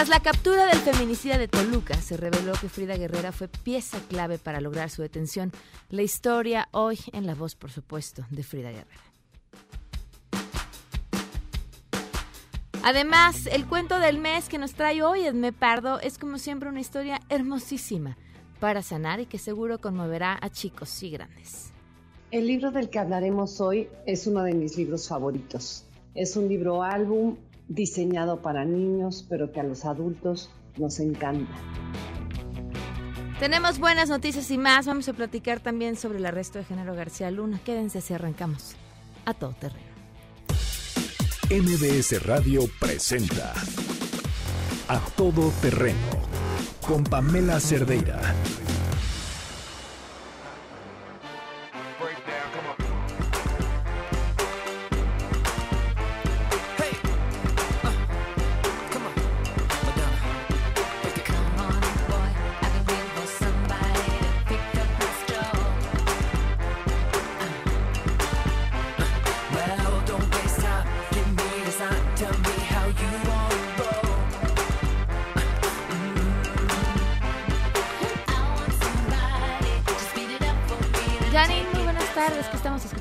Tras la captura del feminicida de Toluca, se reveló que Frida Guerrera fue pieza clave para lograr su detención. La historia hoy en la voz, por supuesto, de Frida Guerrera. Además, el cuento del mes que nos trae hoy Edme Pardo es como siempre una historia hermosísima para sanar y que seguro conmoverá a chicos y grandes. El libro del que hablaremos hoy es uno de mis libros favoritos. Es un libro álbum diseñado para niños, pero que a los adultos nos encanta. Tenemos buenas noticias y más. Vamos a platicar también sobre el arresto de Género García Luna. Quédense si arrancamos a todo terreno. MBS Radio presenta A Todo Terreno con Pamela Cerdeira.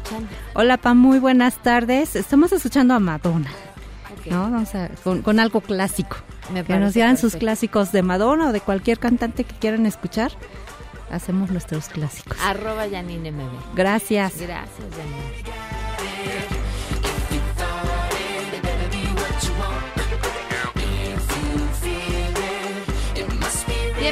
Escuchando? Hola, Pam, muy buenas tardes. Estamos escuchando a Madonna. ¿no? Vamos a, con, con algo clásico. Me que nos digan sus clásicos de Madonna o de cualquier cantante que quieran escuchar. Hacemos nuestros clásicos. Arroba Janine MB. Gracias. Gracias, Janine.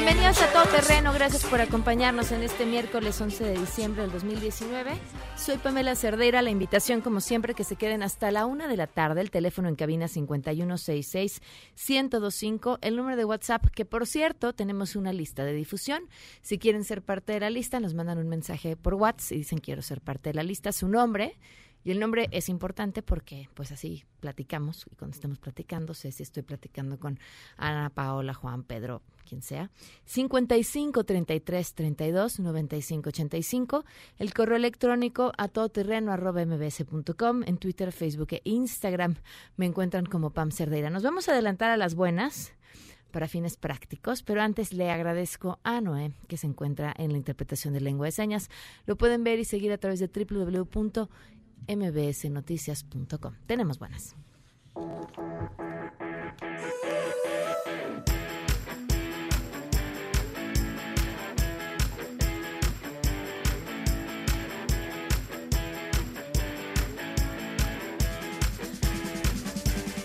Bienvenidos a Todo Terreno, gracias por acompañarnos en este miércoles 11 de diciembre del 2019. Soy Pamela Cerdeira, la invitación como siempre que se queden hasta la una de la tarde, el teléfono en cabina 5166-1025, el número de WhatsApp que por cierto tenemos una lista de difusión. Si quieren ser parte de la lista, nos mandan un mensaje por WhatsApp y dicen quiero ser parte de la lista, su nombre. Y el nombre es importante porque pues así platicamos y cuando estemos platicando, sé si estoy platicando con Ana, Paola, Juan, Pedro, quien sea. 55 33 32 95 85. El correo electrónico a todoterreno arroba mbs.com. En Twitter, Facebook e Instagram me encuentran como Pam Cerdeira. Nos vamos a adelantar a las buenas para fines prácticos, pero antes le agradezco a Noé, que se encuentra en la interpretación de lengua de señas. Lo pueden ver y seguir a través de www.mbsnoticias.com. Tenemos buenas.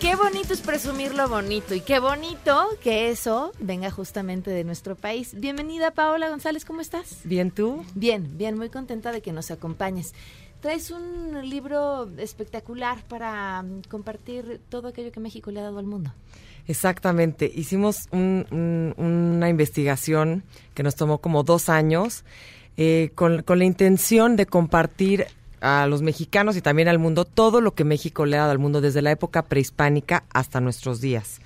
Qué bonito es presumir lo bonito y qué bonito que eso venga justamente de nuestro país. Bienvenida Paola González, ¿cómo estás? Bien, ¿tú? Bien, bien, muy contenta de que nos acompañes. Traes un libro espectacular para mm, compartir todo aquello que México le ha dado al mundo. Exactamente. Hicimos un- un- una investigación que nos tomó como dos años eh, con, con la intención de compartir a los mexicanos y también al mundo todo lo que México le ha dado al mundo desde la época prehispánica hasta nuestros días.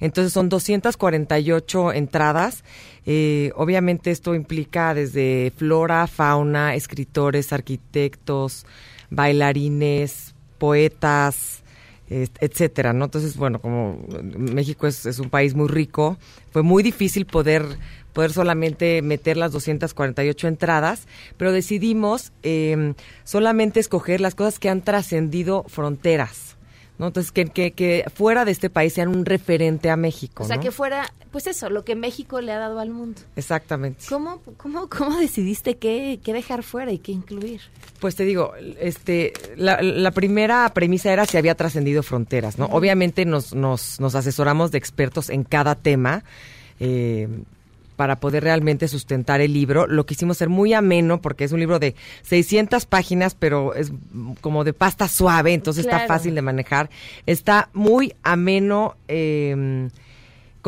Entonces son 248 entradas. Eh, obviamente esto implica desde flora, fauna, escritores, arquitectos, bailarines, poetas, etcétera, ¿no? Entonces, bueno, como México es, es un país muy rico, fue muy difícil poder poder solamente meter las 248 entradas, pero decidimos eh, solamente escoger las cosas que han trascendido fronteras, ¿no? Entonces, que, que, que fuera de este país sean un referente a México, O sea, ¿no? que fuera, pues eso, lo que México le ha dado al mundo. Exactamente. ¿Cómo, cómo, cómo decidiste qué, qué dejar fuera y qué incluir? Pues te digo, este, la, la primera premisa era si había trascendido fronteras, ¿no? Obviamente nos, nos, nos asesoramos de expertos en cada tema eh, para poder realmente sustentar el libro. Lo quisimos hacer muy ameno porque es un libro de 600 páginas, pero es como de pasta suave, entonces Claro. está fácil de manejar. Está muy ameno. eh,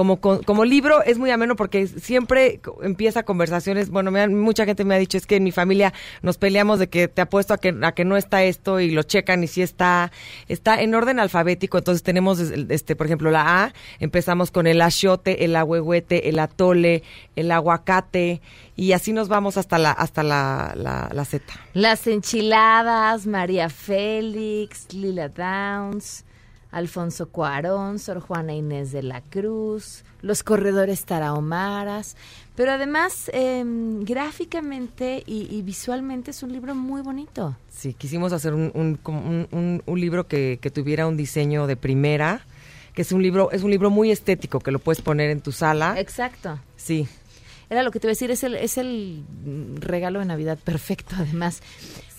como, como libro es muy ameno porque siempre empieza conversaciones. Bueno, me han- mucha gente me ha dicho es que en mi familia nos peleamos de que te apuesto a que, a que no está esto y lo checan y si está. Está en orden alfabético, entonces tenemos, este por ejemplo, la A, empezamos con el achiote, el ahuehuete, el atole, el aguacate y así nos vamos hasta la, hasta la, la Z. Las enchiladas, María Félix, Lila Downs, Alfonso Cuarón, Sor Juana Inés de la Cruz, los corredores tarahumaras. Pero además, em, gráficamente y, y visualmente es un libro muy bonito. Sí, quisimos hacer un, un, libro que, que tuviera un diseño de primera, que es un libro, es un libro muy estético, que lo puedes poner en tu sala. Exacto. Sí, Era lo que te iba a decir, es el, es el regalo de Navidad perfecto, además.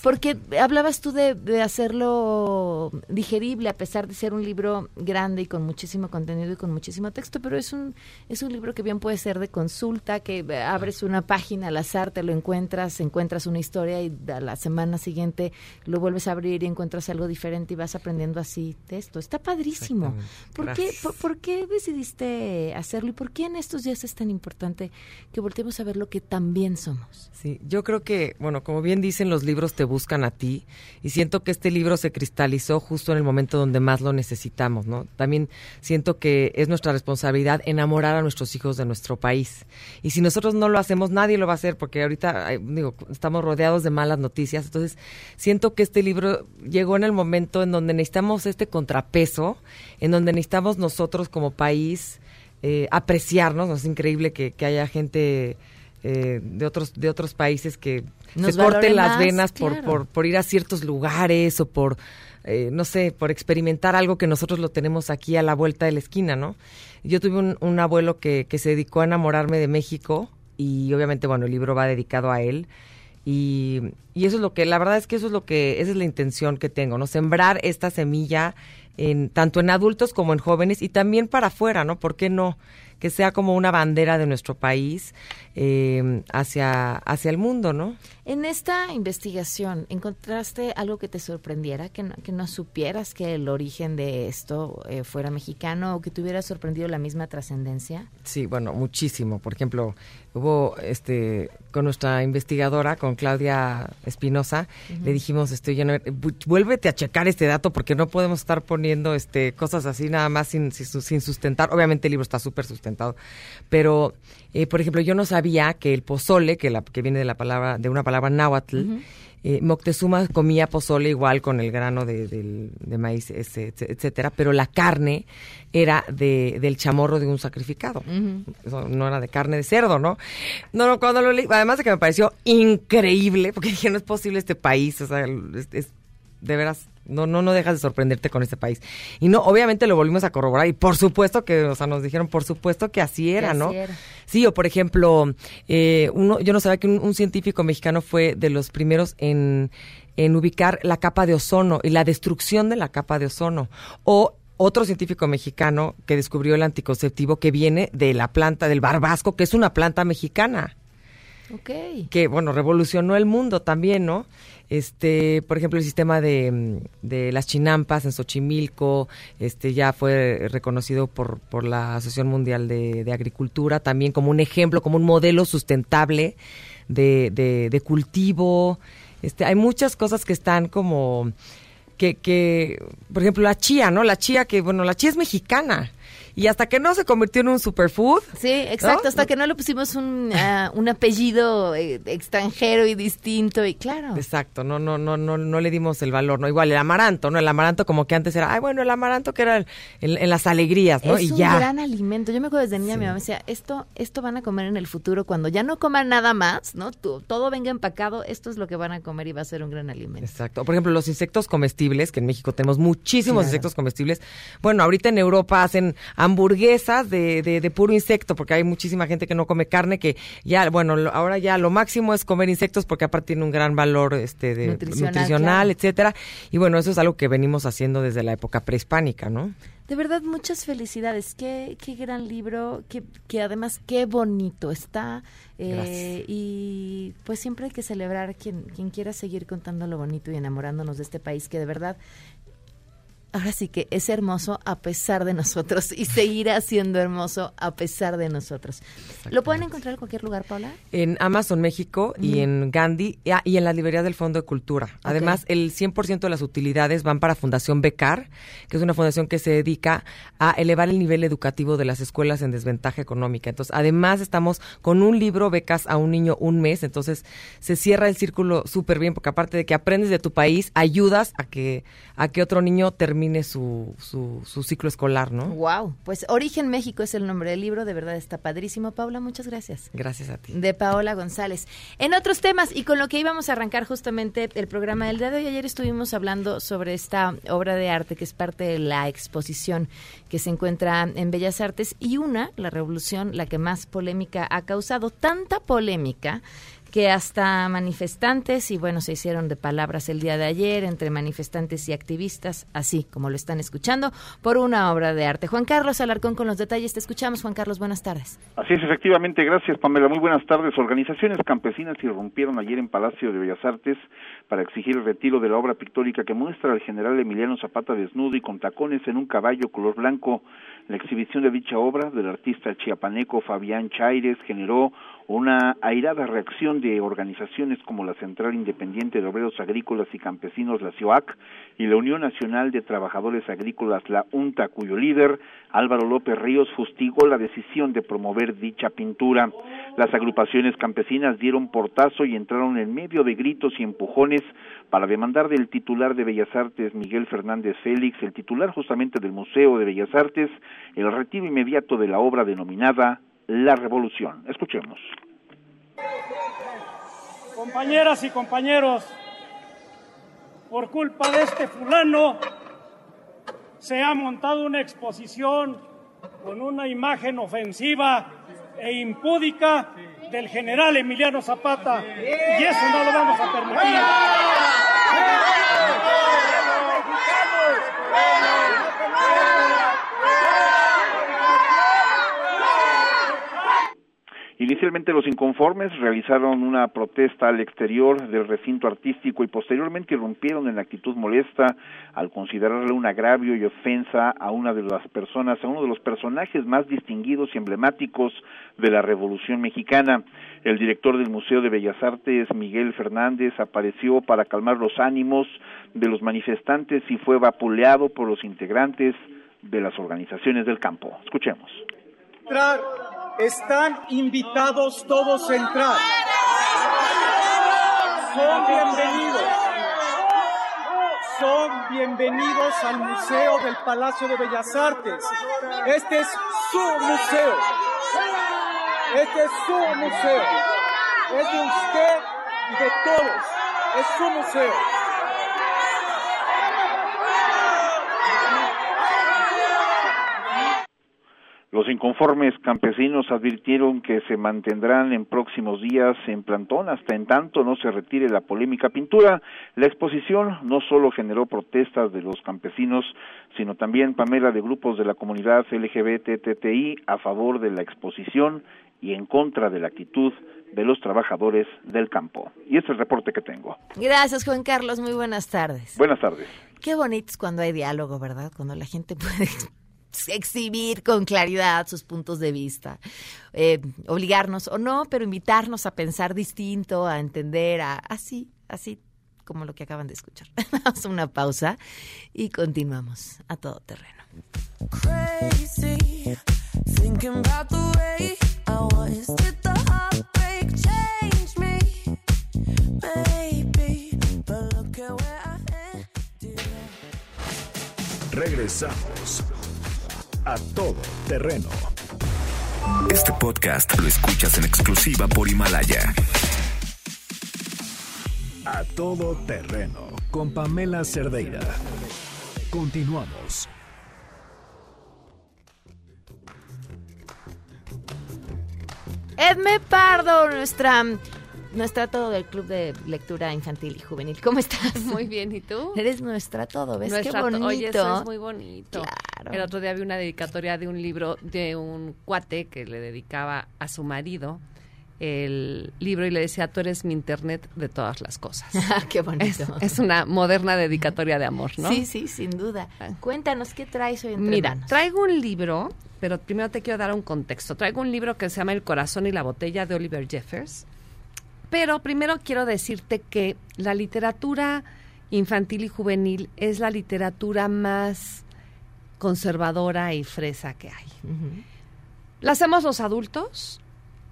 Porque hablabas tú de, de hacerlo digerible, a pesar de ser un libro grande y con muchísimo contenido y con muchísimo texto, pero es un, es un libro que bien puede ser de consulta, que abres una página al azar, te lo encuentras, encuentras una historia y a la semana siguiente lo vuelves a abrir y encuentras algo diferente y vas aprendiendo así de esto. Está padrísimo. ¿Por qué, por qué decidiste hacerlo y por qué en estos días es tan importante que volteemos a ver lo que también somos? Sí, yo creo que, bueno, como bien dicen, los libros te buscan a ti y siento que este libro se cristalizó justo en el momento donde más lo necesitamos, ¿no? También siento que es nuestra responsabilidad enamorar a nuestros hijos de nuestro país. Y si nosotros no lo hacemos, nadie lo va a hacer porque ahorita, digo, estamos rodeados de malas noticias. Entonces, siento que este libro llegó en el momento en donde necesitamos este contrapeso, en donde necesitamos nosotros como país eh, apreciarnos. ¿no? Es increíble que haya gente eh, de otros de otros países que Nos se corten las más, venas por, claro. por, por ir a ciertos lugares o por, eh, no sé, por experimentar algo que nosotros lo tenemos aquí a la vuelta de la esquina, ¿no? Yo tuve un, un abuelo que, que se dedicó a enamorarme de México y obviamente, bueno, el libro va dedicado a él. Y, y eso es lo que, la verdad es que eso es lo que, esa es la intención que tengo, ¿no? Sembrar esta semilla en, tanto en adultos como en jóvenes y también para afuera, ¿no? ¿Por qué no? Que sea como una bandera de nuestro país eh, hacia, hacia el mundo, ¿no? En esta investigación, ¿encontraste algo que te sorprendiera, que no, que no supieras que el origen de esto eh, fuera mexicano o que te hubiera sorprendido la misma trascendencia? Sí, bueno, muchísimo. Por ejemplo, hubo este con nuestra investigadora, con Claudia Espinosa, le dijimos, este, oye, no, vu- vuélvete a checar este dato porque no podemos estar poniendo este cosas así nada más sin, sin, sin sustentar. Obviamente el libro está súper sustentado, pero eh, por ejemplo, yo no sabía que el pozole, que la que viene de la palabra de una palabra náhuatl, eh, Moctezuma comía pozole igual con el grano de, del- de maíz, ese, etc- etcétera, pero la carne era de, del chamorro de un sacrificado. Eso no era de carne de cerdo, ¿no? No, no, cuando lo leí, además de que me pareció increíble, porque dije, no es posible este país, o sea, es, es- de veras, no, no, no dejas de sorprenderte con este país. Y no, obviamente lo volvimos a corroborar, y por supuesto que, o sea, nos dijeron, por supuesto que así era, así ¿no? era. Sí, o por ejemplo, eh, uno, yo no sabía que un, un científico mexicano fue de los primeros en, en ubicar la capa de ozono y la destrucción de la capa de ozono. O otro científico mexicano que descubrió el anticonceptivo que viene de la planta del barbasco, que es una planta mexicana Ok. que bueno revolucionó el mundo también no este por ejemplo el sistema de, de las chinampas en Xochimilco este ya fue reconocido por por la Asociación Mundial de, de Agricultura también como un ejemplo como un modelo sustentable de, de cultivo este hay muchas cosas que están como que, que, por ejemplo, la chía, ¿no? La chía que, bueno, la chía es mexicana. Y hasta que no se convirtió en un superfood, Sí, exacto, ¿No? hasta que no le pusimos un, ah, un apellido eh, extranjero y distinto y claro. Exacto, no, no, no, no, no le dimos el valor, ¿no? Igual el amaranto, ¿no? El amaranto como que antes era, ay, bueno, el amaranto que era el- en, en las alegrías, ¿no? Es y un ya. gran alimento. Yo me acuerdo desde niña, Sí. mi mamá decía, esto, esto van a comer en el futuro cuando ya no coman nada más, ¿no? Todo venga empacado, esto es lo que van a comer y va a ser un gran alimento. Exacto. Por ejemplo, los insectos comestibles, que en México tenemos muchísimos Claro. insectos comestibles. Bueno, ahorita en Europa hacen hamburguesas de, de, de puro insecto, porque hay muchísima gente que no come carne, que ya, bueno, lo- ahora ya lo máximo es comer insectos porque aparte tiene un gran valor este de Nutricional, nutricional, claro. etcétera. Y bueno, eso es algo que venimos haciendo desde la época prehispánica, ¿no? De verdad, muchas felicidades. Qué, qué gran libro, qué, que además qué bonito está. eh, y pues siempre hay que celebrar quien, quien quiera seguir contando lo bonito y enamorándonos de este país que de verdad ahora sí que es hermoso a pesar de nosotros y seguirá siendo hermoso a pesar de nosotros. ¿Lo pueden encontrar en cualquier lugar, Paula? En Amazon México y en Gandhi ah, y en la librería del Fondo de Cultura. Además, el 100% de las utilidades van para Fundación Becar, que es una fundación que se dedica a elevar el nivel educativo de las escuelas en desventaja económica. Entonces, además estamos con un libro becas a un niño un mes, entonces se cierra el círculo súper bien porque aparte de que aprendes de tu país, ayudas a que a que otro niño termine su, su, su ciclo escolar, ¿no? Wow, pues Origen México es el nombre del libro, de verdad está padrísimo. Paula, muchas gracias. Gracias a ti. De Paola González. En otros temas, y con lo que íbamos a arrancar justamente el programa del día de hoy, ayer estuvimos hablando sobre esta obra de arte que es parte de la exposición que se encuentra en Bellas Artes y una, la revolución, la que más polémica ha causado, tanta polémica que hasta manifestantes, y bueno, se hicieron de palabras el día de ayer entre manifestantes y activistas, así como lo están escuchando, por una obra de arte. Juan Carlos Alarcón con los detalles, te escuchamos, Juan Carlos, buenas tardes. Así es, efectivamente, gracias Pamela, muy buenas tardes. Organizaciones campesinas irrumpieron ayer en Palacio de Bellas Artes para exigir el retiro de la obra pictórica que muestra al general Emiliano Zapata desnudo y con tacones en un caballo color blanco. La exhibición de dicha obra del artista chiapaneco Fabián Chaires generó una airada reacción de organizaciones como la Central Independiente de Obreros Agrícolas y Campesinos, la CIOAC, y la Unión Nacional de Trabajadores Agrícolas, la UNTA, cuyo líder, Álvaro López Ríos, fustigó la decisión de promover dicha pintura. Las agrupaciones campesinas dieron portazo y entraron en medio de gritos y empujones para demandar del titular de Bellas Artes, Miguel Fernández Félix, el titular justamente del Museo de Bellas Artes, el retiro inmediato de la obra denominada La Revolución. Escuchemos. Compañeras y compañeros, por culpa de este fulano se ha montado una exposición con una imagen ofensiva e impúdica del general Emiliano Zapata y eso no lo vamos a permitir. Inicialmente los inconformes realizaron una protesta al exterior del recinto artístico y posteriormente irrumpieron en actitud molesta al considerarle un agravio y ofensa a una de las personas, a uno de los personajes más distinguidos y emblemáticos de la Revolución Mexicana. El director del Museo de Bellas Artes, Miguel Fernández, apareció para calmar los ánimos de los manifestantes y fue vapuleado por los integrantes de las organizaciones del campo. Escuchemos. Están invitados todos a entrar. Son bienvenidos. Son bienvenidos al Museo del Palacio de Bellas Artes. Este es su museo. Este es su museo. Es de usted y de todos. Es su museo. Los inconformes campesinos advirtieron que se mantendrán en próximos días en plantón hasta en tanto no se retire la polémica pintura. La exposición no solo generó protestas de los campesinos, sino también, Pamela, de grupos de la comunidad LGBTTI a favor de la exposición y en contra de la actitud de los trabajadores del campo. Y este es el reporte que tengo. Gracias, Juan Carlos. Muy buenas tardes. Buenas tardes. Qué bonito es cuando hay diálogo, ¿verdad? Cuando la gente puede exhibir con claridad sus puntos de vista, eh, obligarnos o no, pero invitarnos a pensar distinto, a entender, a así, así como lo que acaban de escuchar. Damos una pausa y continuamos a todo terreno. Regresamos a todo terreno. Este podcast lo escuchas en exclusiva por Himalaya. A todo terreno con Pamela Cerdeira. Continuamos. Edme Pardo, nuestra nuestra todo del Club de Lectura Infantil y Juvenil. ¿Cómo estás? Muy bien, ¿y tú? Eres nuestra todo, ¿ves nuestra qué bonito? Oye, eso es muy bonito. Claro. El otro día vi una dedicatoria de un libro de un cuate que le dedicaba a su marido el libro y le decía, tú eres mi internet de todas las cosas. Ah, Qué Es, bonito. es una moderna dedicatoria de amor, ¿no? Sí, sí, sin duda. Cuéntanos, ¿qué traes hoy entre Mira, manos? traigo un libro, pero primero te quiero dar un contexto. Traigo un libro que se llama El corazón y la botella de Oliver Jeffers. Pero primero quiero decirte que la literatura infantil y juvenil es la literatura más conservadora y fresa que hay. La hacemos los adultos,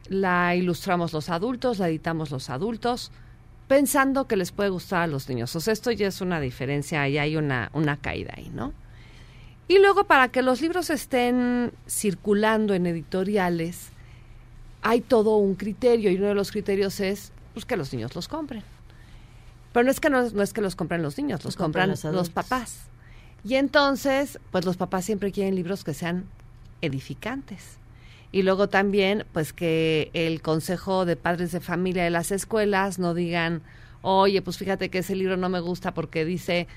la ilustramos los adultos, la editamos los adultos, pensando que les puede gustar a los niños. O sea, esto ya es una diferencia y hay una, una caída ahí, ¿no? Y luego, para que los libros estén circulando en editoriales, hay todo un criterio y uno de los criterios es pues, que los niños los compren. Pero no es que no, no es que los compren los niños, los, Los compran compran los los, papás. Y entonces, pues los papás siempre quieren libros que sean edificantes. Y luego también, pues que el consejo de padres de familia de las escuelas no digan, oye, pues fíjate que ese libro no me gusta porque dice,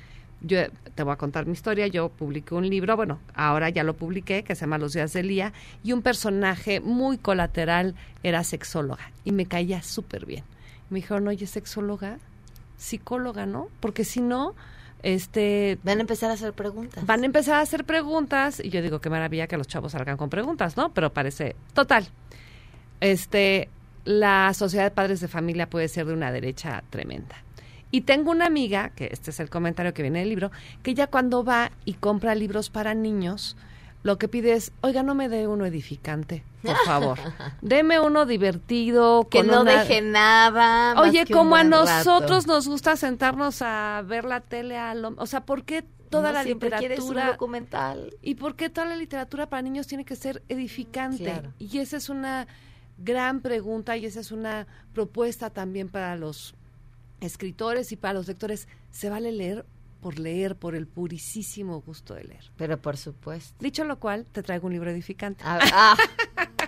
yo te voy a contar mi historia, yo publiqué un libro, bueno, ahora ya lo publiqué, que se llama Los días del día, y un personaje muy colateral era sexóloga, y me caía súper bien. Me dijeron, oye, sexóloga, psicóloga, ¿no? Porque si no, este... Van a empezar a hacer preguntas. Van a empezar a hacer preguntas y yo digo, qué maravilla que los chavos salgan con preguntas, ¿no? Pero parece, total, este, la sociedad de padres de familia puede ser de una derecha tremenda. Y tengo una amiga, que este es el comentario que viene del libro, que ella cuando va y compra libros para niños, lo que pide es, oiga, no me dé uno edificante, por favor. Deme uno divertido. Que con no una- deje nada. más Oye, que como a nosotros rato. nos gusta sentarnos a ver la tele, a lo- o sea, ¿por qué toda No la un literatura documental. y por qué toda la literatura para niños tiene que ser edificante? Claro. Y esa es una gran pregunta y esa es una propuesta también para los escritores y para los lectores. ¿Se vale leer por leer, por el purisísimo gusto de leer? Pero por supuesto. Dicho lo cual, te traigo un libro edificante. Ah, ah,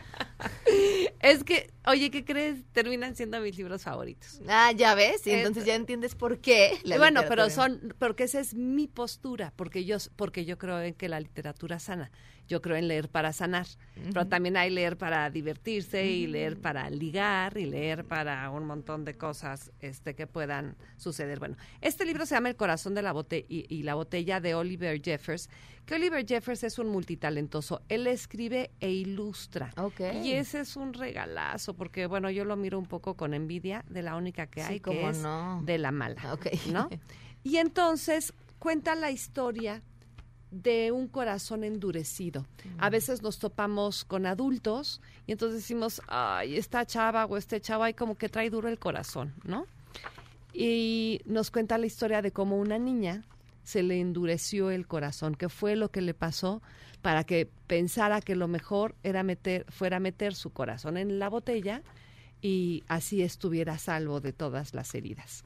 Es que, oye, ¿qué crees? Terminan siendo mis libros favoritos. ah, ya ves, y entonces ya entiendes por qué. la bueno, pero son, porque esa es mi postura, porque yo, porque yo creo en que la literatura sana. Yo creo en leer para sanar, pero también hay leer para divertirse y leer para ligar y leer para un montón de cosas este, que puedan suceder. Bueno, este libro se llama El corazón de la botella y, y la botella de Oliver Jeffers, que Oliver Jeffers es un multitalentoso. Él escribe e ilustra. Ok. Y ese es un regalazo, porque bueno, yo lo miro un poco con envidia de la única que Sí, hay, cómo que es no. de la mala. Ok. ¿No? Y entonces cuenta la historia de un corazón endurecido. A veces nos topamos con adultos y entonces decimos, ay, esta chava o este chavo, ay, como que trae duro el corazón, ¿no? Y nos cuenta la historia de cómo una niña se le endureció el corazón, que fue lo que le pasó para que pensara que lo mejor era meter, fuera meter su corazón en la botella y así estuviera a salvo de todas las heridas.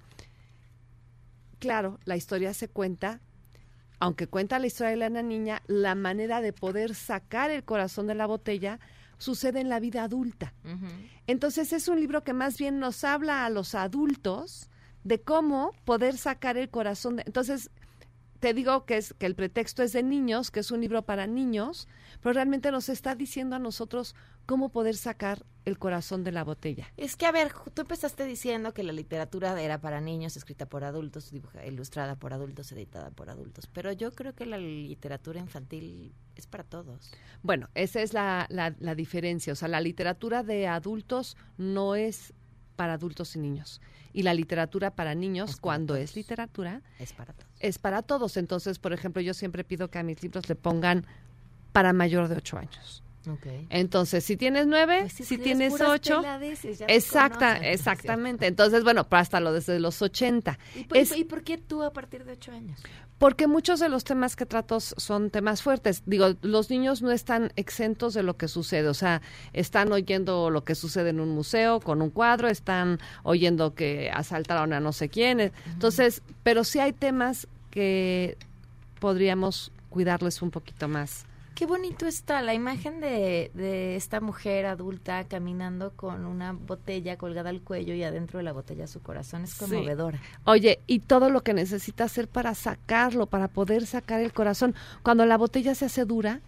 Claro, la historia se cuenta, aunque cuenta la historia de la niña, la manera de poder sacar el corazón de la botella sucede en la vida adulta. Entonces es un libro que más bien nos habla a los adultos de cómo poder sacar el corazón. De, entonces te digo que es que el pretexto es de niños, que es un libro para niños, pero realmente nos está diciendo a nosotros cómo poder sacar el corazón de la botella. Es que, a ver, tú empezaste diciendo que la literatura era para niños, escrita por adultos, dibuja- ilustrada por adultos, editada por adultos. Pero yo creo que la literatura infantil es para todos. Bueno, esa es la, la, la diferencia. O sea, la literatura de adultos no es para adultos y niños. Y la literatura para niños, Es para cuando todos. es literatura, Es para todos. es para todos. Entonces, por ejemplo, yo siempre pido que a mis libros le pongan para mayor de ocho años. Okay. Entonces, si tienes nueve, Pues si tienes ocho, exacta, exactamente. Entonces, bueno, pero hasta lo desde los ochenta. ¿Y por, Es- y por qué tú a partir de ocho años? Porque muchos de los temas que trato son temas fuertes. Digo, los niños no están exentos de lo que sucede. O sea, están oyendo lo que sucede en un museo con un cuadro, están oyendo que asaltaron a no sé quién. Entonces, pero sí hay temas que podríamos cuidarles un poquito más. Qué bonito está la imagen de, de esta mujer adulta caminando con una botella colgada al cuello y adentro de la botella su corazón. Es Sí. conmovedora. Oye, y todo lo que necesita hacer para sacarlo, para poder sacar el corazón. Cuando la botella se hace dura,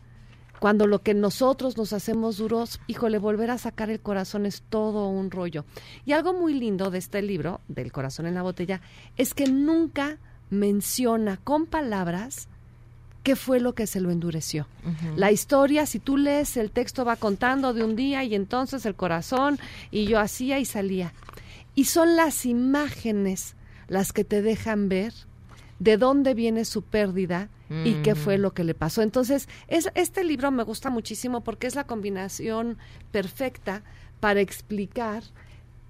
cuando lo que nosotros nos hacemos duros, híjole, volver a sacar el corazón es todo un rollo. Y algo muy lindo de este libro, del corazón en la botella, es que nunca menciona con palabras qué fue lo que se lo endureció. La historia, si tú lees el texto, va contando de un día y entonces el corazón y yo hacía y salía. Y son las imágenes las que te dejan ver de dónde viene su pérdida y qué fue lo que le pasó. Entonces, es, este libro me gusta muchísimo porque es la combinación perfecta para explicar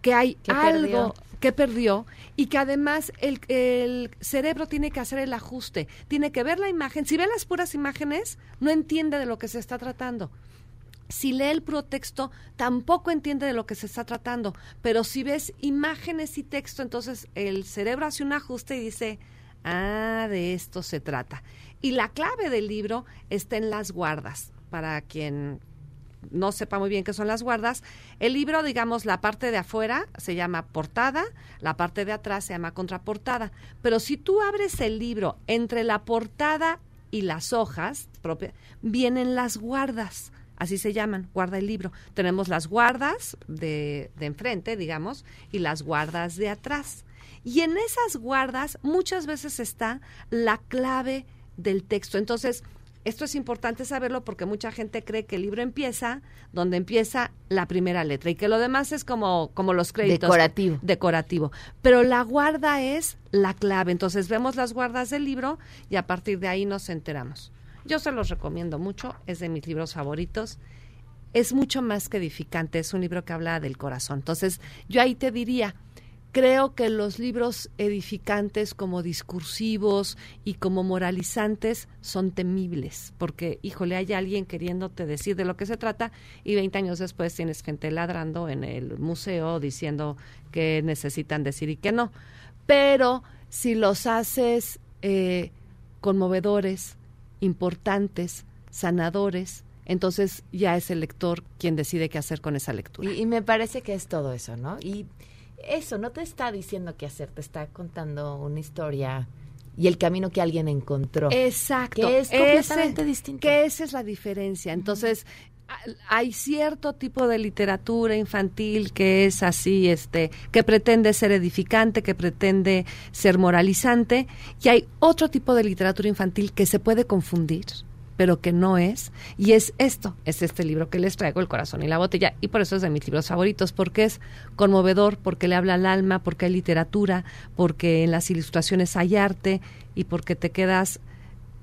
que hay algo que perdió y que además el, el, cerebro tiene que hacer el ajuste, tiene que ver la imagen. Si ve las puras imágenes, no entiende de lo que se está tratando. Si lee el puro texto, tampoco entiende de lo que se está tratando. Pero si ves imágenes y texto, entonces el cerebro hace un ajuste y dice, ah, de esto se trata. Y la clave del libro está en las guardas. Para quien no sepa muy bien qué son las guardas, el libro, digamos, la parte de afuera se llama portada, la parte de atrás se llama contraportada. Pero si tú abres el libro entre la portada y las hojas, vienen las guardas así se llaman, guarda el libro. Tenemos las guardas de, de enfrente, digamos, y las guardas de atrás. Y en esas guardas muchas veces está la clave del texto. Entonces, esto es importante saberlo porque mucha gente cree que el libro empieza donde empieza la primera letra y que lo demás es como, como los créditos. Decorativo. Decorativo. Pero la guarda es la clave. Entonces vemos las guardas del libro y a partir de ahí nos enteramos. Yo se los recomiendo mucho, es de mis libros favoritos. Es mucho más que edificante, es un libro que habla del corazón. Entonces, yo ahí te diría, creo que los libros edificantes como discursivos y como moralizantes son temibles, porque, híjole, hay alguien queriéndote decir de lo que se trata y 20 años después tienes gente ladrando en el museo diciendo que necesitan decir y que no. Pero si los haces eh, conmovedores, importantes, sanadores, entonces ya es el lector quien decide qué hacer con esa lectura. Y, me parece que es todo eso, ¿no? Y eso no te está diciendo qué hacer, te está contando una historia y el camino que alguien encontró. Exacto. Que es completamente distinto. Que esa es la diferencia. Entonces, hay cierto tipo de literatura infantil que es así, este, que pretende ser edificante, que pretende ser moralizante, y hay otro tipo de literatura infantil que se puede confundir pero que no es, y es esto, es este libro que les traigo, El corazón y la botella, y por eso es de mis libros favoritos, porque es conmovedor, porque le habla al alma, porque hay literatura, porque en las ilustraciones hay arte, y porque te quedas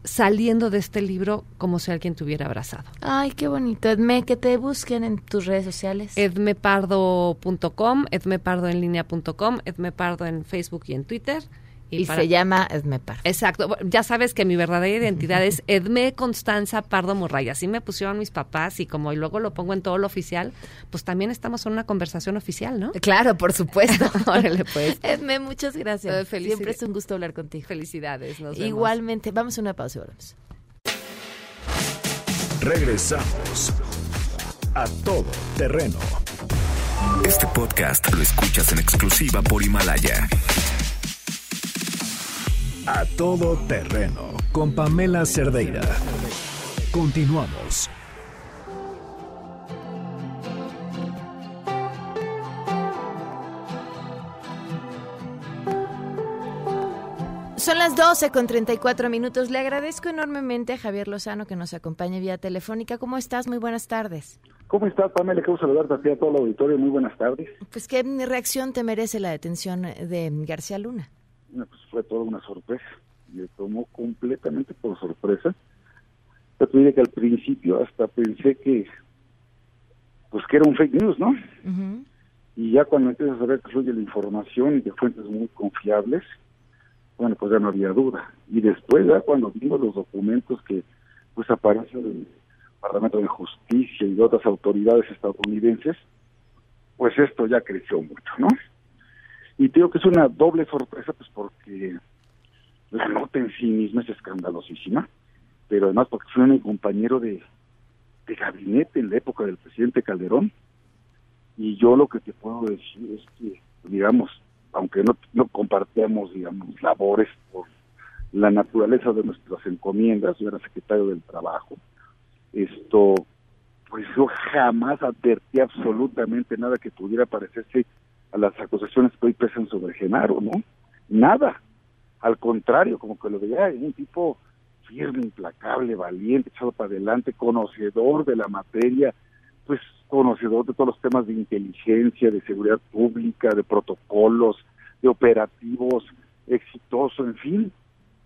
saliendo de este libro como si alguien te hubiera abrazado. Ay, qué bonito. Edme, que te busquen en tus redes sociales. edmepardo.com, edmepardoenlinea.com, edmepardo en Facebook y en Twitter. Y, se llama Edme Pardo. Exacto. Ya sabes que mi verdadera identidad es Edme Constanza Pardo Morray. Así me pusieron mis papás y como luego lo pongo en todo lo oficial, pues también estamos en una conversación oficial, ¿no? Claro, por supuesto. Órale, pues. Edme, muchas gracias. Siempre es un gusto hablar contigo. Felicidades. Igualmente. Vamos a una pausa y volvemos. Regresamos a todo terreno. Este podcast lo escuchas en exclusiva por Himalaya. A todo terreno con Pamela Cerdeira. Continuamos. Son las 12 con 34 minutos. Le agradezco enormemente a Javier Lozano que nos acompañe vía telefónica. ¿Cómo estás? Muy buenas tardes. ¿Cómo estás, Pamela? Quiero saludarte a ti a todo el auditorio. Muy buenas tardes. Pues, ¿qué reacción te merece la detención de García Luna? Pues fue toda una sorpresa. Me tomó completamente por sorpresa. Yo te diré que al principio hasta pensé que pues que era un fake news, ¿no? Y ya cuando empiezas a ver que fluye la información y de fuentes muy confiables, bueno, pues ya no había duda. Y después ya cuando vimos los documentos que pues aparecen del Parlamento de Justicia y de otras autoridades estadounidenses, pues esto ya creció mucho, ¿no? Y creo que es una doble sorpresa, pues porque la nota en sí misma es escandalosísima, pero además porque fue un compañero de, de gabinete en la época del presidente Calderón, y yo lo que te puedo decir es que, digamos, aunque no, no compartíamos, digamos, labores por la naturaleza de nuestras encomiendas, yo era secretario del Trabajo, esto, pues yo jamás advertí absolutamente nada que pudiera parecerse a las acusaciones que hoy pesan sobre Genaro, ¿no? Nada. Al contrario, como que lo veía un tipo firme, implacable, valiente, echado para adelante, conocedor de la materia, pues conocedor de todos los temas de inteligencia, de seguridad pública, de protocolos, de operativos, exitoso, en fin.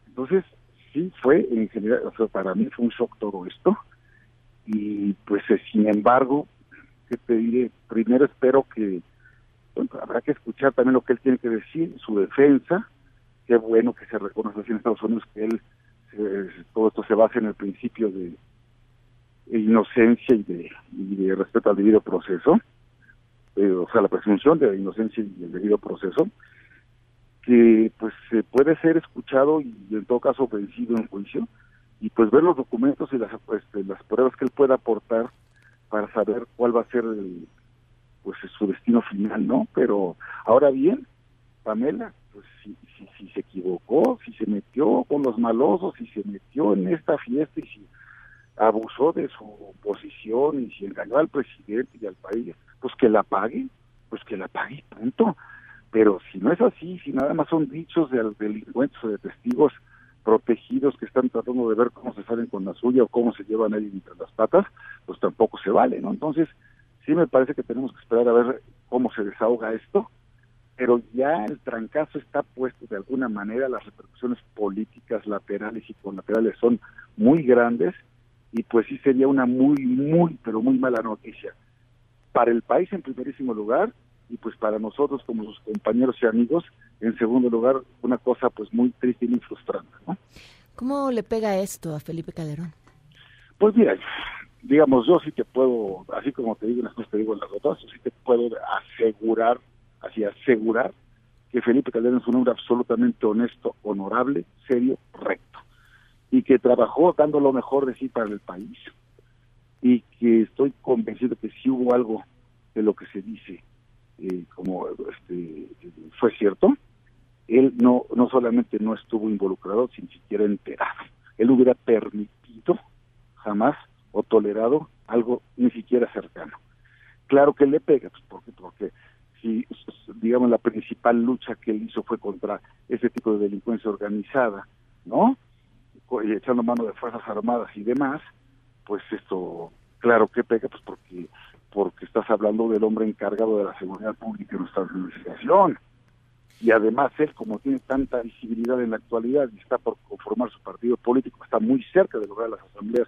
Entonces, sí, fue en general, o sea, para mí fue un shock todo esto. Y pues, eh, sin embargo, ¿qué te diré? Primero espero que, habrá que escuchar también lo que él tiene que decir, su defensa. Qué bueno que se reconoce en Estados Unidos que él, todo esto se basa en el principio de inocencia y de, y de respeto al debido proceso, eh, o sea, la presunción de inocencia y el debido proceso, que pues se puede ser escuchado y en todo caso vencido en juicio, y pues ver los documentos y las, este, las pruebas que él pueda aportar para saber cuál va a ser el, pues su destino final, ¿no? Pero ahora bien, Pamela, pues si, si, si se equivocó, si se metió con los malosos, si se metió en esta fiesta y si abusó de su posición y si engañó al presidente y al país, pues que la pague, pues que la pague, punto. Pero si no es así, si nada más son dichos de delincuentes o de testigos protegidos que están tratando de ver cómo se salen con la suya o cómo se llevan ahí entre las patas, pues tampoco se vale, ¿no? Entonces, sí me parece que tenemos que esperar a ver cómo se desahoga esto, pero ya el trancazo está puesto de alguna manera, las repercusiones políticas laterales y colaterales son muy grandes y pues sí sería una muy, muy, pero muy mala noticia para el país en primerísimo lugar y pues para nosotros como sus compañeros y amigos en segundo lugar una cosa pues muy triste y muy frustrante ¿no? ¿Cómo le pega esto a Felipe Calderón? Pues mira, digamos yo sí te puedo, así como te digo las te digo las otras, sí te puedo asegurar, así asegurar que Felipe Calderón es un hombre absolutamente honesto, honorable, serio, recto y que trabajó dando lo mejor de sí para el país y que estoy convencido que si hubo algo de lo que se dice eh, como este fue cierto él no no solamente no estuvo involucrado sin siquiera enterado. Él hubiera permitido jamás o tolerado algo ni siquiera cercano. Claro que le pega pues porque porque si digamos la principal lucha que él hizo fue contra ese tipo de delincuencia organizada no y echando mano de fuerzas armadas y demás, pues esto, claro que pega, pues porque porque estás hablando del hombre encargado de la seguridad pública en nuestra administración. Y además él, como tiene tanta visibilidad en la actualidad y está por conformar su partido político, está muy cerca de lograr las asambleas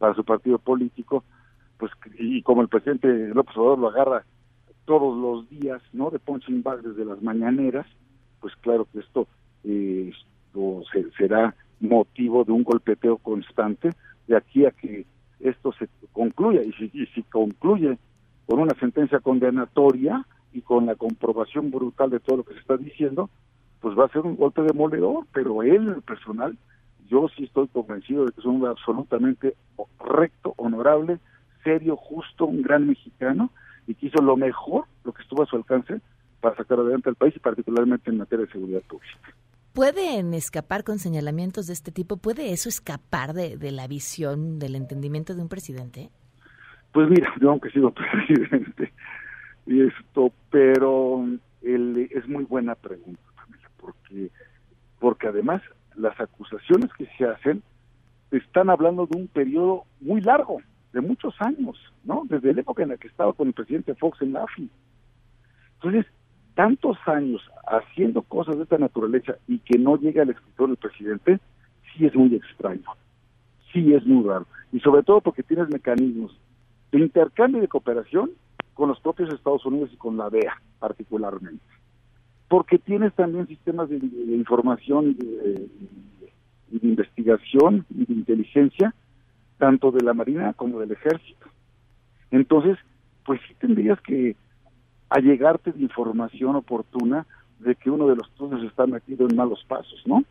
para su partido político, pues y como el presidente López Obrador lo agarra todos los días, ¿no? De punching bag desde las mañaneras, pues claro que esto, eh, será motivo de un golpeteo constante de aquí a que esto se concluya y si, si concluye con una sentencia condenatoria y con la comprobación brutal de todo lo que se está diciendo, pues va a ser un golpe demoledor, pero él, el personal, yo sí estoy convencido de que es un hombre absolutamente recto, honorable, serio, justo, un gran mexicano y que hizo lo mejor, lo que estuvo a su alcance para sacar adelante al país y particularmente en materia de seguridad pública. ¿Pueden escapar con señalamientos de este tipo? ¿Puede eso escapar de, la visión, del entendimiento de un presidente? Pues mira, yo aunque he sido presidente, y esto, pero el, es muy buena pregunta, porque, porque además las acusaciones que se hacen están hablando de un periodo muy largo, de muchos años, ¿no? Desde la época en la que estaba con el presidente Fox en la AFI. Entonces, tantos años haciendo cosas de esta naturaleza y que no llegue al escritor del presidente, sí es muy extraño, sí es muy raro. Y sobre todo porque tienes mecanismos de intercambio y de cooperación con los propios Estados Unidos y con la DEA particularmente. Porque tienes también sistemas de, información y de, investigación y de inteligencia, tanto de la Marina como del Ejército. Entonces, pues sí tendrías que a llegarte de información oportuna de que uno de los tuyos está metido en malos pasos, ¿no?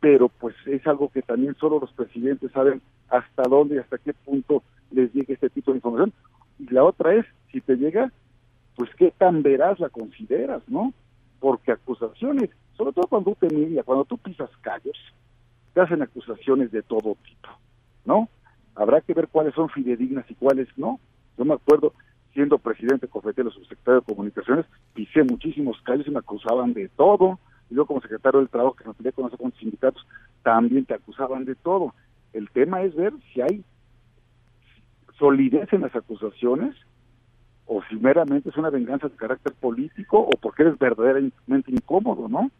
Pero pues es algo que también solo los presidentes saben hasta dónde y hasta qué punto les llega este tipo de información. Y la otra es, si te llega, pues qué tan veraz la consideras, ¿no? Porque acusaciones, sobre todo cuando tú te miras, cuando tú pisas callos, te hacen acusaciones de todo tipo, ¿no? habrá que ver cuáles son fidedignas y cuáles no. Yo me acuerdo, siendo presidente Cofetelo, subsecretario de Comunicaciones, pisé muchísimos calles y me acusaban de todo. Y yo como secretario del Trabajo, que me peleé con los sindicatos, también te acusaban de todo. El tema es ver si hay solidez en las acusaciones o si meramente es una venganza de carácter político o porque eres verdaderamente incómodo, ¿no?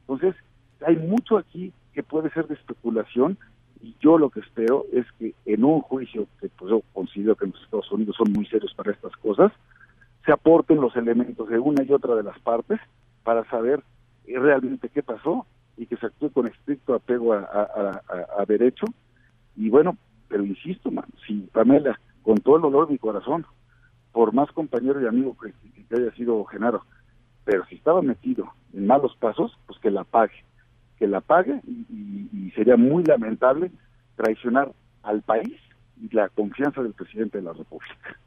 Entonces, hay mucho aquí que puede ser de especulación y yo lo que espero es que en un juicio, que pues yo considero que los Estados Unidos son muy serios para estas cosas, se aporten los elementos de una y otra de las partes para saber eh, realmente qué pasó y que se actúe con estricto apego a, derecho. Y bueno, pero insisto, man, si Pamela, con todo el dolor de mi corazón, por más compañero y amigo que, haya sido Genaro, pero si estaba metido en malos pasos, pues que la pague, que la pague y sería muy lamentable traicionar al país y la confianza del presidente de la República.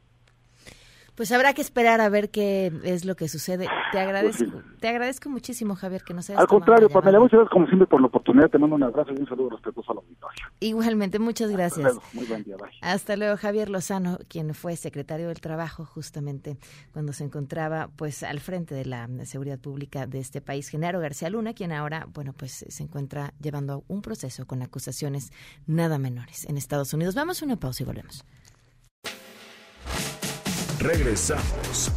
Pues habrá que esperar a ver qué es lo que sucede. Te pues agradezco, te agradezco muchísimo, Javier, que nos hayas Al contrario, Pamela, muchas gracias como siempre por la oportunidad. Te mando un abrazo y un saludo respetuoso al auditorio. Igualmente, muchas gracias. Hasta luego, muy buen día, bye. Hasta luego, Javier Lozano, quien fue secretario del Trabajo justamente cuando se encontraba pues al frente de la seguridad pública de este país. Genaro García Luna, quien ahora, bueno, pues se encuentra llevando un proceso con acusaciones nada menores en Estados Unidos. Vamos a una pausa y volvemos. Regresamos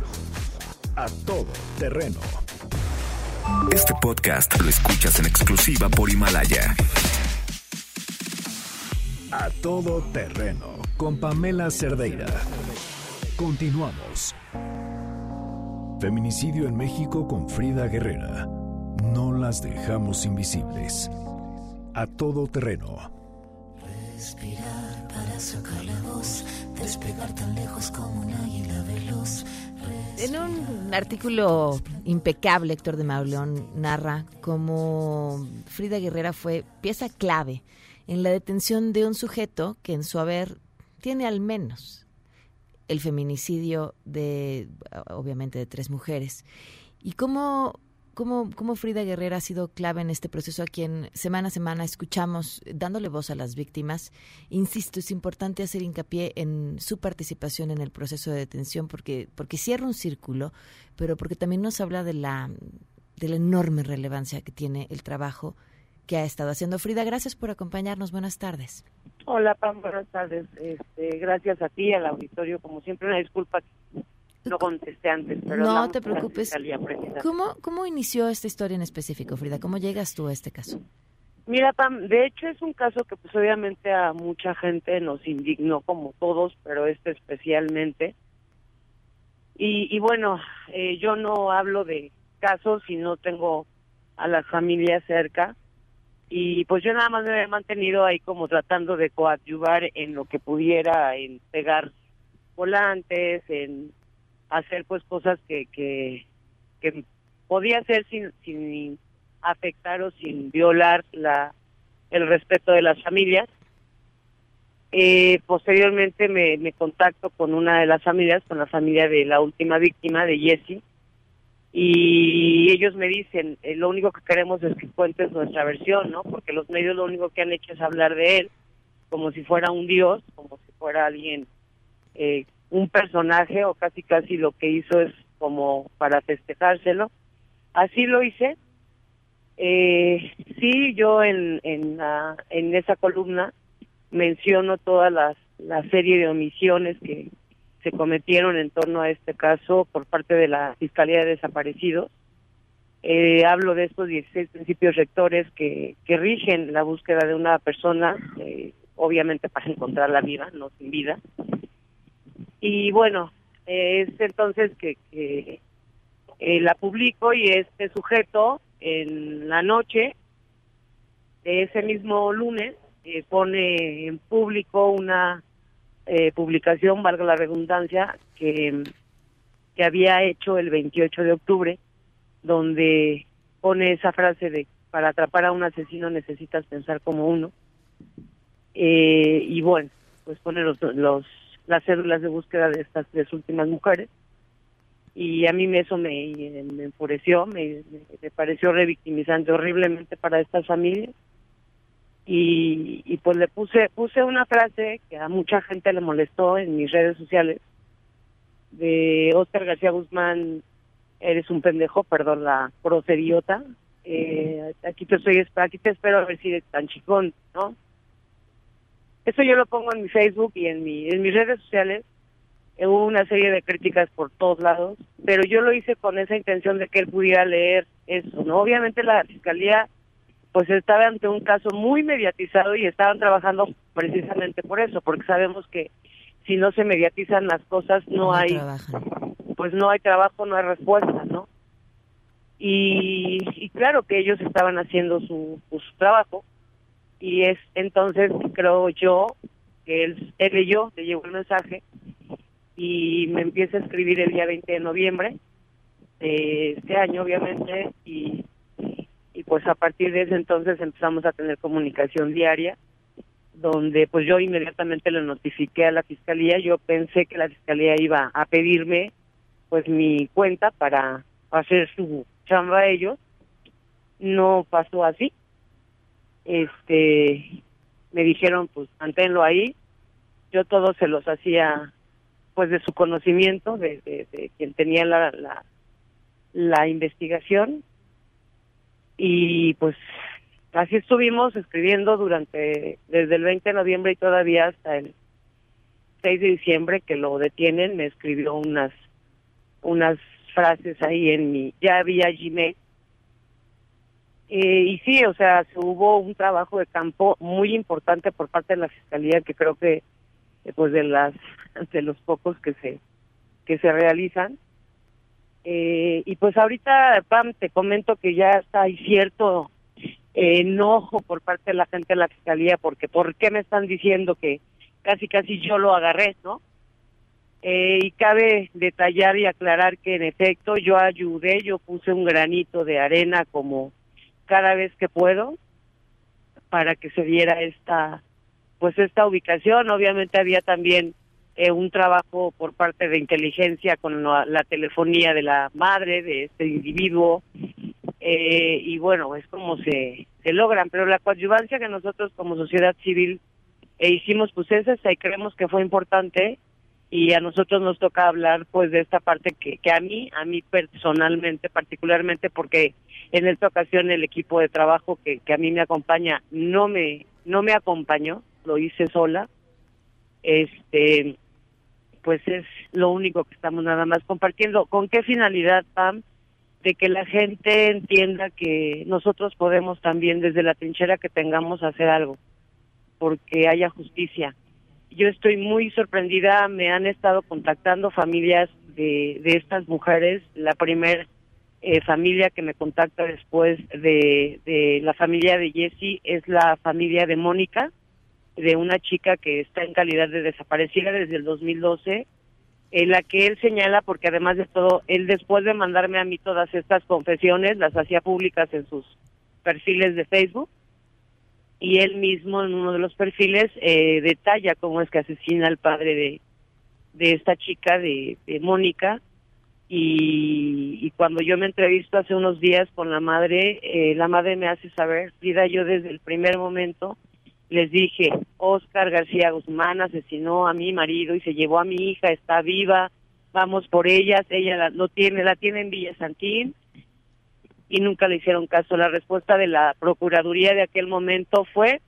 a todo terreno. Este podcast lo escuchas en exclusiva por Himalaya. A todo terreno con Pamela Cerdeira. Continuamos. Feminicidio en México con Frida Guerrera. No las dejamos invisibles. A todo terreno. Respirar sacar la voz despegar tan lejos como un águila veloz. En un artículo impecable, Héctor de Mauleón narra cómo Frida Guerrera fue pieza clave en la detención de un sujeto que en su haber tiene al menos el feminicidio de, obviamente, de tres mujeres. Y cómo cómo, cómo Frida Guerrera ha sido clave en este proceso a quien semana a semana escuchamos dándole voz a las víctimas. Insisto, es importante hacer hincapié en su participación en el proceso de detención porque, porque cierra un círculo, pero porque también nos habla de la, de la enorme relevancia que tiene el trabajo que ha estado haciendo Frida. Gracias por acompañarnos. Buenas tardes. Hola, Pam. Buenas tardes. Este, gracias a ti, al auditorio. Como siempre, una disculpa no contesté antes, pero no te preocupes. ¿Cómo, ¿Cómo inició esta historia en específico, Frida? ¿Cómo llegas tú a este caso? Mira, Pam, de hecho es un caso que pues obviamente a mucha gente nos indignó como todos, pero este especialmente. Y, y bueno, eh, yo no hablo de casos si no tengo a las familias cerca. Y pues yo nada más me he mantenido ahí como tratando de coadyuvar en lo que pudiera, en pegar volantes, en hacer pues cosas que, que, podía hacer sin, sin afectar o sin violar la el respeto de las familias. Eh, posteriormente me, me contacto con una de las familias, con la familia de la última víctima, de Jessie, y ellos me dicen, eh, lo único que queremos es que cuentes nuestra versión, ¿no? Porque los medios lo único que han hecho es hablar de él como si fuera un dios, como si fuera alguien eh, un personaje o casi casi lo que hizo es como para festejárselo. Así lo hice. Eh, sí, yo en, en, en esa columna menciono todas las la serie de omisiones que se cometieron en torno a este caso por parte de la Fiscalía de Desaparecidos. Eh, hablo de estos 16 principios rectores que, que rigen la búsqueda de una persona, eh, obviamente para encontrarla viva, no sin vida, y bueno, es entonces que, que eh, la publico y este sujeto en la noche de ese mismo lunes eh, pone en público una eh, publicación, valga la redundancia, que, que había hecho el 28 de octubre, donde pone esa frase de para atrapar a un asesino necesitas pensar como uno. y bueno, pues pone los, los las cédulas de búsqueda de estas tres últimas mujeres. Y a mí eso me, enfureció, me, me, pareció revictimizante horriblemente para estas familias. Y, y pues le puse puse una frase que a mucha gente le molestó en mis redes sociales de Oscar García Guzmán eres un pendejo perdón la procediota eh, aquí te estoy aquí te espero a ver si eres tan chicón no eso yo lo pongo en mi Facebook y en mi en mis redes sociales hubo una serie de críticas por todos lados, pero yo lo hice con esa intención de que él pudiera leer eso, ¿no? Obviamente la fiscalía pues estaba ante un caso muy mediatizado y estaban trabajando precisamente por eso, porque sabemos que si no se mediatizan las cosas no, hay pues no hay trabajo, no hay respuesta, ¿no? Y, y claro que ellos estaban haciendo su, su trabajo y es entonces creo yo que él, él leyó, le llegó el mensaje y me empieza a escribir el día 20 de noviembre de este año, obviamente, y, y pues a partir de ese entonces empezamos a tener comunicación diaria, donde pues yo inmediatamente le notifiqué a la fiscalía, yo pensé que la fiscalía iba a pedirme pues mi cuenta para hacer su chamba a ellos, no pasó así, este, me dijeron pues manténlo ahí, yo todo se los hacía pues de su conocimiento, de, quien tenía la, la, la investigación. Y pues así estuvimos escribiendo durante, desde el 20 de noviembre y todavía hasta el 6 de diciembre que lo detienen, me escribió unas, unas frases ahí en mi, ya había Gmail. Eh, y sí, o sea, hubo un trabajo de campo muy importante por parte de la Fiscalía que creo que pues de las de los pocos que se que se realizan. Eh, y pues ahorita Pam te comento que ya está hay cierto enojo por parte de la gente de la fiscalía porque por qué me están diciendo que casi casi yo lo agarré no eh, y cabe detallar y aclarar que en efecto yo ayudé yo puse un granito de arena como cada vez que puedo para que se diera esta pues esta ubicación. Obviamente había también eh, un trabajo por parte de inteligencia con la, telefonía de la madre de este individuo eh, y bueno, es como se, se logran, pero la coadyuvancia que nosotros como sociedad civil eh, hicimos pues es esa y creemos que fue importante y a nosotros nos toca hablar pues de esta parte que, que a mí, a mí personalmente, particularmente porque en esta ocasión el equipo de trabajo que, que a mí me acompaña no me, no me acompañó, lo hice sola. Este, pues es lo único que estamos nada más compartiendo. ¿Con qué finalidad, Pam? De que la gente entienda que nosotros podemos también desde la trinchera que tengamos hacer algo, porque haya justicia. Yo estoy muy sorprendida, me han estado contactando familias de, de estas mujeres. La primer eh, familia que me contacta después de, de la familia de Jessie es la familia de Mónica, de una chica que está en calidad de desaparecida desde el 2012, en la que él señala, porque además de todo, él después de mandarme a mí todas estas confesiones, las hacía públicas en sus perfiles de Facebook, y él mismo en uno de los perfiles eh, detalla cómo es que asesina al padre de, de esta chica, de Mónica, y, y, cuando yo me entrevisto hace unos días con la madre, eh, la madre me hace saber, Frida, yo desde el primer momento les dije, Oscar García Guzmán asesinó a mi marido y se llevó a mi hija, está viva, vamos por ellas, ella la, lo tiene, la tiene en Villa Santín y nunca le hicieron caso. La respuesta de la Procuraduría de aquel momento fue,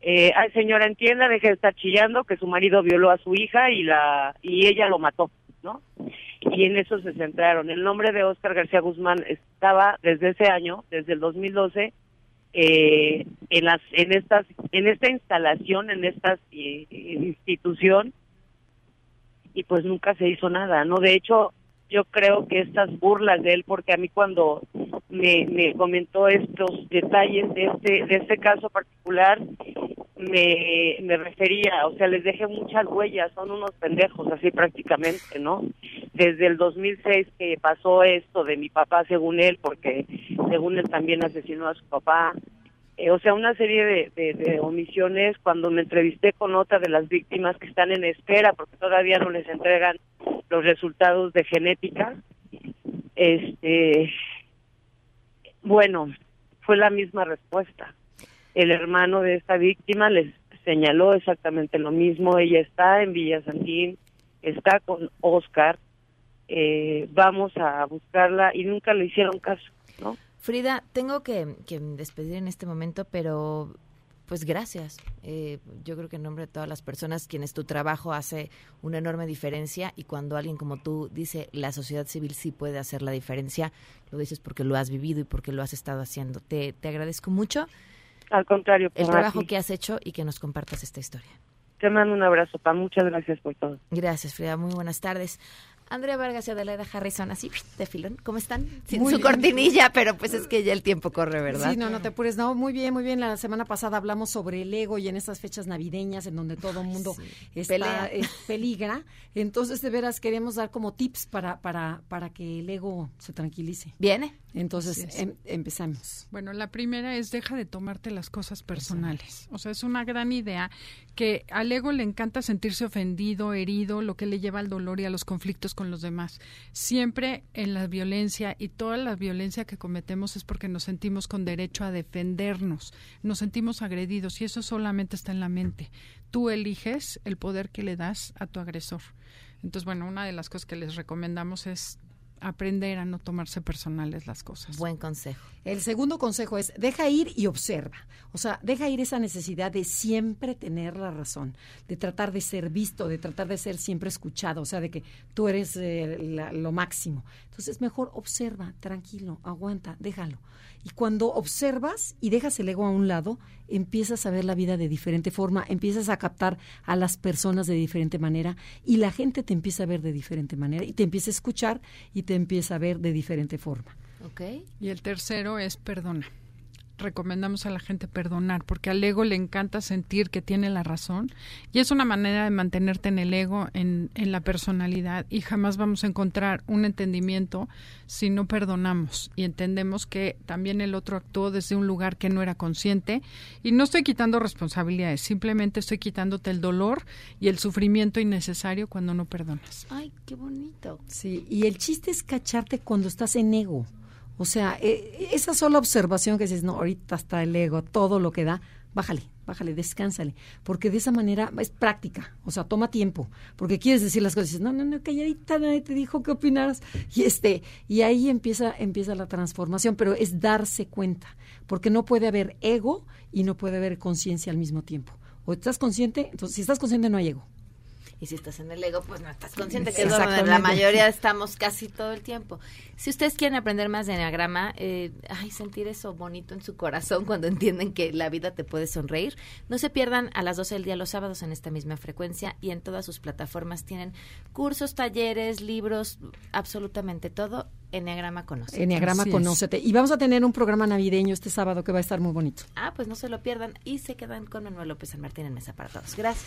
eh, ay señora, entienda, deje de estar chillando que su marido violó a su hija y la y ella lo mató, ¿no? Y en eso se centraron. El nombre de Oscar García Guzmán estaba desde ese año, desde el 2012, eh, en las en estas en esta instalación en esta eh, institución y pues nunca se hizo nada no de hecho yo creo que estas burlas de él porque a mí cuando me, me comentó estos detalles de este de este caso particular me, me refería, o sea, les dejé muchas huellas, son unos pendejos así prácticamente, ¿no? Desde el 2006 que pasó esto de mi papá, según él, porque según él también asesinó a su papá, eh, o sea, una serie de, omisiones cuando me entrevisté con otra de las víctimas que están en espera porque todavía no les entregan los resultados de genética, este, bueno, fue la misma respuesta el hermano de esta víctima les señaló exactamente lo mismo. Ella está en Villa Santín, está con Oscar. Eh, vamos a buscarla y nunca le hicieron caso, ¿no? Frida, tengo que, que despedir en este momento, pero pues gracias. Eh, yo creo que en nombre de todas las personas quienes tu trabajo hace una enorme diferencia y cuando alguien como tú dice la sociedad civil sí puede hacer la diferencia, lo dices porque lo has vivido y porque lo has estado haciendo. Te, te agradezco mucho. Al contrario, el trabajo que has hecho y que nos compartas esta historia. Te mando un abrazo, Pa. Muchas gracias por todo. Gracias, Frida. Muy buenas tardes. Andrea Vargas y Adelaida Harrison, así de filón. ¿Cómo están? Sin Muy su bien. cortinilla, pero pues es que ya el tiempo corre, ¿verdad? Sí, no, no te apures. No, muy bien, muy bien. La semana pasada hablamos sobre el ego y en estas fechas navideñas en donde todo el mundo está, Pelea. eh, peligra. Entonces, de veras, queremos dar como tips para, para, para que el ego se tranquilice. ¿Viene? Entonces, em- empezamos. Bueno, la primera es deja de tomarte las cosas personales. O sea, es una gran idea que al ego le encanta sentirse ofendido, herido, lo que le lleva al dolor y a los conflictos con los demás. Siempre en la violencia y toda la violencia que cometemos es porque nos sentimos con derecho a defendernos, nos sentimos agredidos y eso solamente está en la mente. Tú eliges el poder que le das a tu agresor. Entonces, bueno, una de las cosas que les recomendamos es aprender a no tomarse personales las cosas. Buen consejo. El segundo consejo es deja ir y observa. O sea, deja ir esa necesidad de siempre tener la razón, de tratar de ser visto, de tratar de ser siempre escuchado, o sea, de que tú eres eh, la- lo máximo. Entonces, mejor observa, tranquilo, aguanta, déjalo. Y cuando observas y dejas el ego a un lado, empiezas a ver la vida de diferente forma, empiezas a captar a las personas de diferente manera y la gente te empieza a ver de diferente manera y te empieza a escuchar y te empieza a ver de diferente forma. Ok. Y el tercero es perdona. Recomendamos a la gente perdonar, porque al ego le encanta sentir que tiene la razón y es una manera de mantenerte en el ego, en, en la personalidad y jamás vamos a encontrar un entendimiento si no perdonamos y entendemos que también el otro actuó desde un lugar que no era consciente y no estoy quitando responsabilidades, simplemente estoy quitándote el dolor y el sufrimiento innecesario cuando no perdonas. Ay, qué bonito. Sí, y el chiste es cacharte cuando estás en ego. O sea, eh, esa sola observación que dices, no, ahorita está el ego, todo lo que da, bájale, bájale, descánsale. Porque de esa manera es práctica, o sea, toma tiempo. Porque quieres decir las cosas, dices, no, no, no, calladita, nadie te dijo qué opinaras. Y, este, y ahí empieza, empieza la transformación, pero es darse cuenta. Porque no puede haber ego y no puede haber conciencia al mismo tiempo. O estás consciente, entonces si estás consciente no hay ego. Y si estás en el ego, pues no estás consciente que es donde la mayoría estamos casi todo el tiempo. Si ustedes quieren aprender más de Enneagrama, eh, ay, sentir eso bonito en su corazón cuando entienden que la vida te puede sonreír, no se pierdan a las 12 del día los sábados en esta misma frecuencia y en todas sus plataformas tienen cursos, talleres, libros, absolutamente todo. Enneagrama conoce. Enneagrama Conócete. Y vamos a tener un programa navideño este sábado que va a estar muy bonito. Ah, pues no se lo pierdan y se quedan con Manuel López San Martín en Mesa para Todos. Gracias.